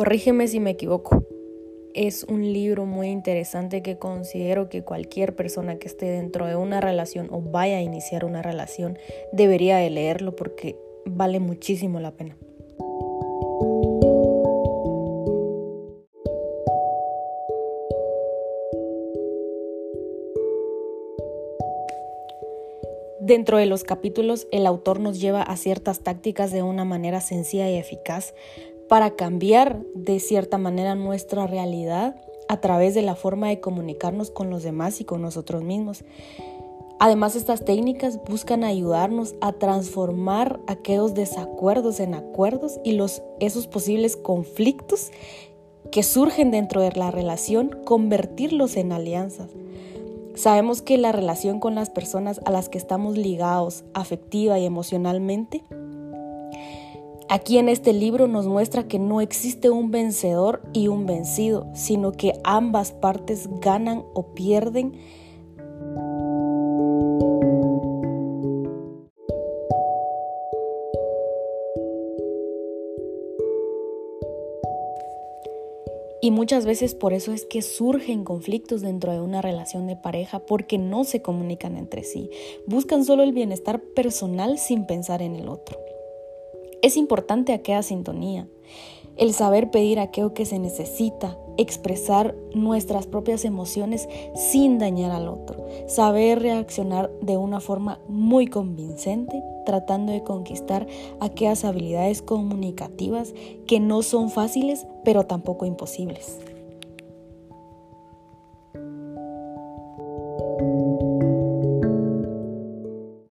Corrígeme si me equivoco. Es un libro muy interesante que considero que cualquier persona que esté dentro de una relación o vaya a iniciar una relación debería de leerlo porque vale muchísimo la pena. Dentro de los capítulos, el autor nos lleva a ciertas tácticas de una manera sencilla y eficaz para cambiar de cierta manera nuestra realidad a través de la forma de comunicarnos con los demás y con nosotros mismos. Además, estas técnicas buscan ayudarnos a transformar aquellos desacuerdos en acuerdos y los, esos posibles conflictos que surgen dentro de la relación, convertirlos en alianzas. Sabemos que la relación con las personas a las que estamos ligados afectiva y emocionalmente, aquí en este libro nos muestra que no existe un vencedor y un vencido, sino que ambas partes ganan o pierden Y muchas veces por eso es que surgen conflictos dentro de una relación de pareja porque no se comunican entre sí. Buscan solo el bienestar personal sin pensar en el otro. Es importante aquella sintonía, el saber pedir aquello que se necesita, expresar nuestras propias emociones sin dañar al otro, saber reaccionar de una forma muy convincente, tratando de conquistar aquellas habilidades comunicativas que no son fáciles, pero tampoco imposibles.